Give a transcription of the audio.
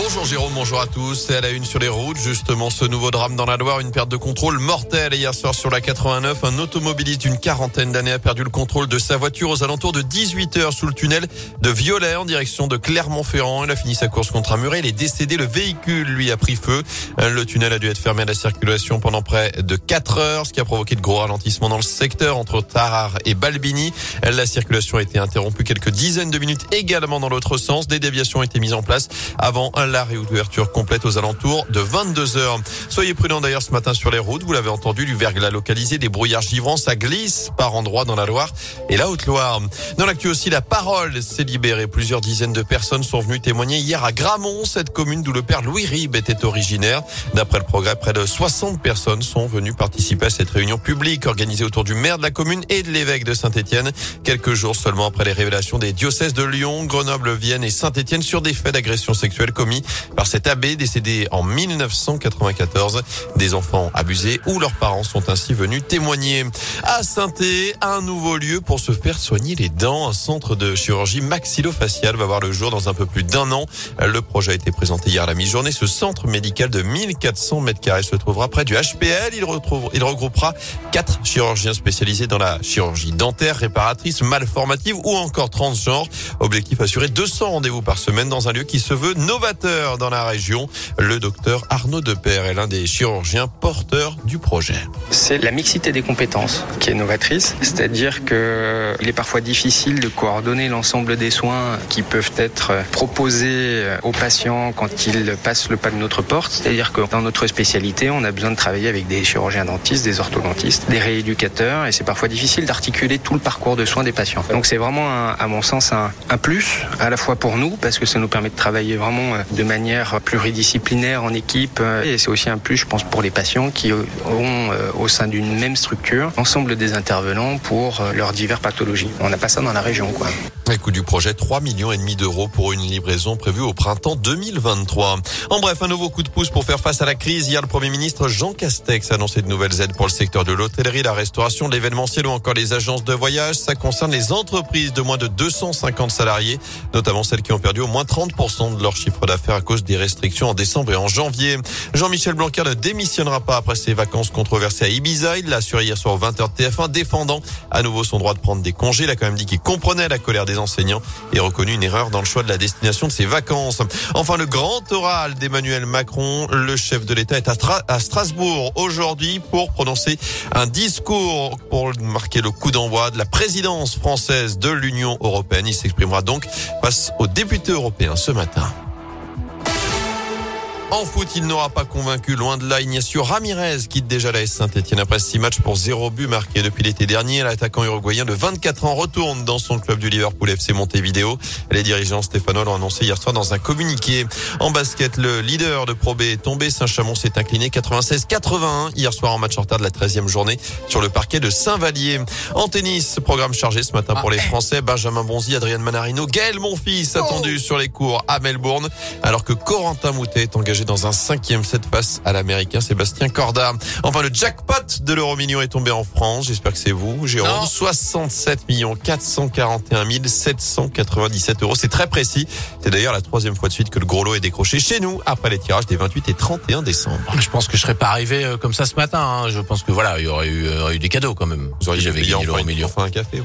Bonjour Jérôme, bonjour à tous. C'est à la une sur les routes, justement ce nouveau drame dans la Loire, une perte de contrôle mortelle. Hier soir sur la 89, un automobiliste d'une quarantaine d'années a perdu le contrôle de sa voiture aux alentours de 18 heures sous le tunnel de Violet en direction de Clermont-Ferrand. Il a fini sa course contre un mur et il est décédé. Le véhicule lui a pris feu. Le tunnel a dû être fermé à la circulation pendant près de 4 heures, ce qui a provoqué de gros ralentissements dans le secteur entre Tarare et Balbini. La circulation a été interrompue quelques dizaines de minutes également dans l'autre sens. Des déviations ont été mises en place avant la réouverture complète aux alentours de 22 heures. Soyez prudents d'ailleurs ce matin sur les routes. Vous l'avez entendu, du verglas localisé, des brouillards givrants, ça glisse par endroits dans la Loire et la Haute-Loire. Dans l'actu aussi, la parole s'est libérée. Plusieurs dizaines de personnes sont venues témoigner hier à Gramont, cette commune d'où le père Louis Ribes était originaire. D'après le progrès, près de 60 personnes sont venues participer à cette réunion publique organisée autour du maire de la commune et de l'évêque de Saint-Étienne. Quelques jours seulement après les révélations des diocèses de Lyon, Grenoble, Vienne et Saint-Étienne sur des faits d'agression sexuelle par cet abbé décédé en 1994. Des enfants abusés ou leurs parents sont ainsi venus témoigner. À un nouveau lieu pour se faire soigner les dents. Un centre de chirurgie maxillofaciale va voir le jour dans un peu plus d'un an. Le projet a été présenté hier à la mi-journée. Ce centre médical de 1400 mètres carrés se trouvera près du HPL. Il, il regroupera quatre chirurgiens spécialisés dans la chirurgie dentaire, réparatrice, malformative ou encore transgenre. Objectif assurer 200 rendez-vous par semaine dans un lieu qui se veut novateur dans la région. Le docteur Arnaud Depère est l'un des chirurgiens porteurs du projet. C'est la mixité des compétences qui est novatrice, c'est-à-dire que il est parfois difficile de coordonner l'ensemble des soins qui peuvent être proposés aux patients quand ils passent le pas de notre porte. C'est-à-dire que dans notre spécialité, on a besoin de travailler avec des chirurgiens dentistes, des orthodontistes, des rééducateurs, et c'est parfois difficile d'articuler tout le parcours de soins des patients. Donc c'est vraiment, à mon sens, un, un plus, à la fois pour nous, parce que ça nous permet de travailler vraiment de manière pluridisciplinaire en équipe. Et c'est aussi un plus, je pense, pour les patients qui auront euh, au sein d'une même structure l'ensemble des intervenants pour euh, leurs diverses pathologies. On n'a pas ça dans la région, quoi. Écoute du projet, 3 millions et demi d'euros pour une livraison prévue au printemps 2023. En bref, un nouveau coup de pouce pour faire face à la crise. Hier, le Premier ministre Jean Castex a annoncé de nouvelles aides pour le secteur de l'hôtellerie, la restauration, l'événementiel ou encore les agences de voyage. Ça concerne les entreprises de moins de 250 salariés, notamment celles qui ont perdu au moins 30% de leur chiffre d'affaires à cause des restrictions en décembre et en janvier. Jean-Michel Blanquer ne démissionnera pas après ses vacances controversées à Ibiza. Il l'a assuré hier soir au 20h TF1, défendant à nouveau son droit de prendre des congés. Il a quand même dit qu'il comprenait la colère des enseignants et reconnu une erreur dans le choix de la destination de ses vacances. Enfin, le grand oral d'Emmanuel Macron, le chef de l'État est à, Strasbourg aujourd'hui pour prononcer un discours pour marquer le coup d'envoi de la présidence française de l'Union européenne. Il s'exprimera donc face aux députés européens ce matin. En foot, il n'aura pas convaincu, loin de là, Ignacio Ramirez quitte déjà la S Saint-Etienne après six matchs pour zéro but marqué depuis l'été dernier. L'attaquant uruguayen de 24 ans retourne dans son club du Liverpool FC Montevideo. Les dirigeants stéphanois l'ont annoncé hier soir dans un communiqué. En basket, le leader de Pro B est tombé. Saint-Chamond s'est incliné 96-81 hier soir en match en retard de la 13e journée sur le parquet de Saint-Vallier. En tennis, programme chargé ce matin pour les Français. Benjamin Bonzi, Adrien Manarino, Gaël Monfils attendu sur les cours à Melbourne alors que Corentin Moutet est engagé dans un cinquième set face à l'américain Sébastien Corda. Enfin, le jackpot de l'euro million est tombé en France. J'espère que c'est vous, Jérôme. 67 millions 441 797 euros. C'est très précis. C'est d'ailleurs la troisième fois de suite que le gros lot est décroché chez nous après les tirages des 28 et 31 décembre. Je pense que je serais pas arrivé euh, comme ça ce matin. Hein. Je pense que voilà, il y aurait eu, euh, eu des cadeaux quand même. Vous auriez j'avais gagné l'euro million. Enfin un café.